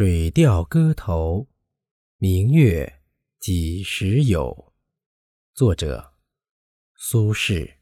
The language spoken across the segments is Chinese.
《水调歌头·明月几时有》作者苏轼。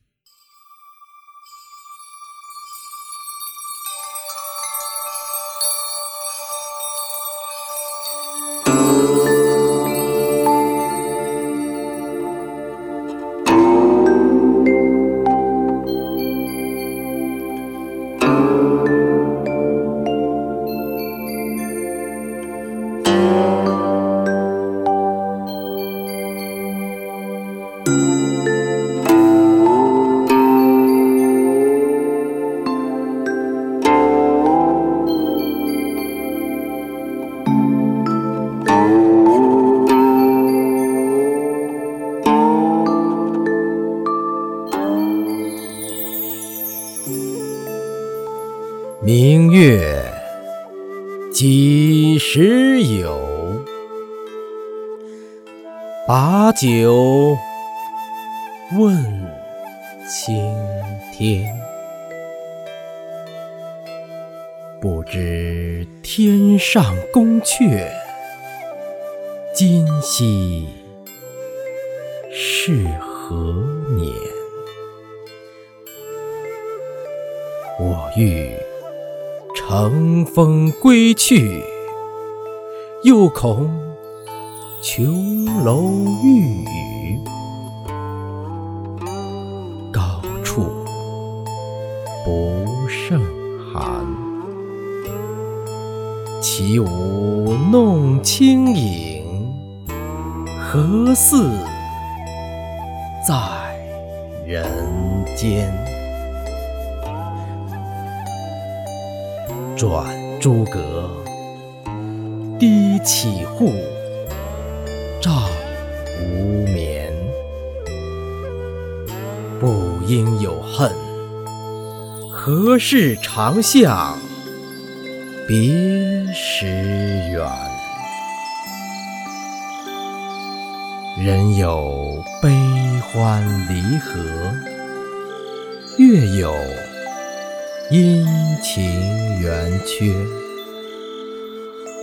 明月几时有？把酒问青天。不知天上宫阙，今夕是何年？我欲。乘风归去，又恐琼楼玉宇，高处不胜寒。起舞弄清影，何似在人间？转朱阁，低绮户，照无眠。不应有恨，何事长向别时圆？人有悲欢离合，月有。阴晴圆缺。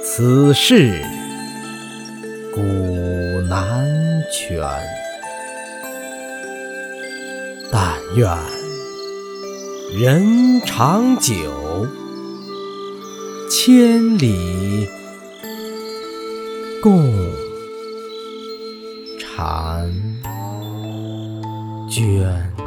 此事古难全但愿人长久千里共婵娟。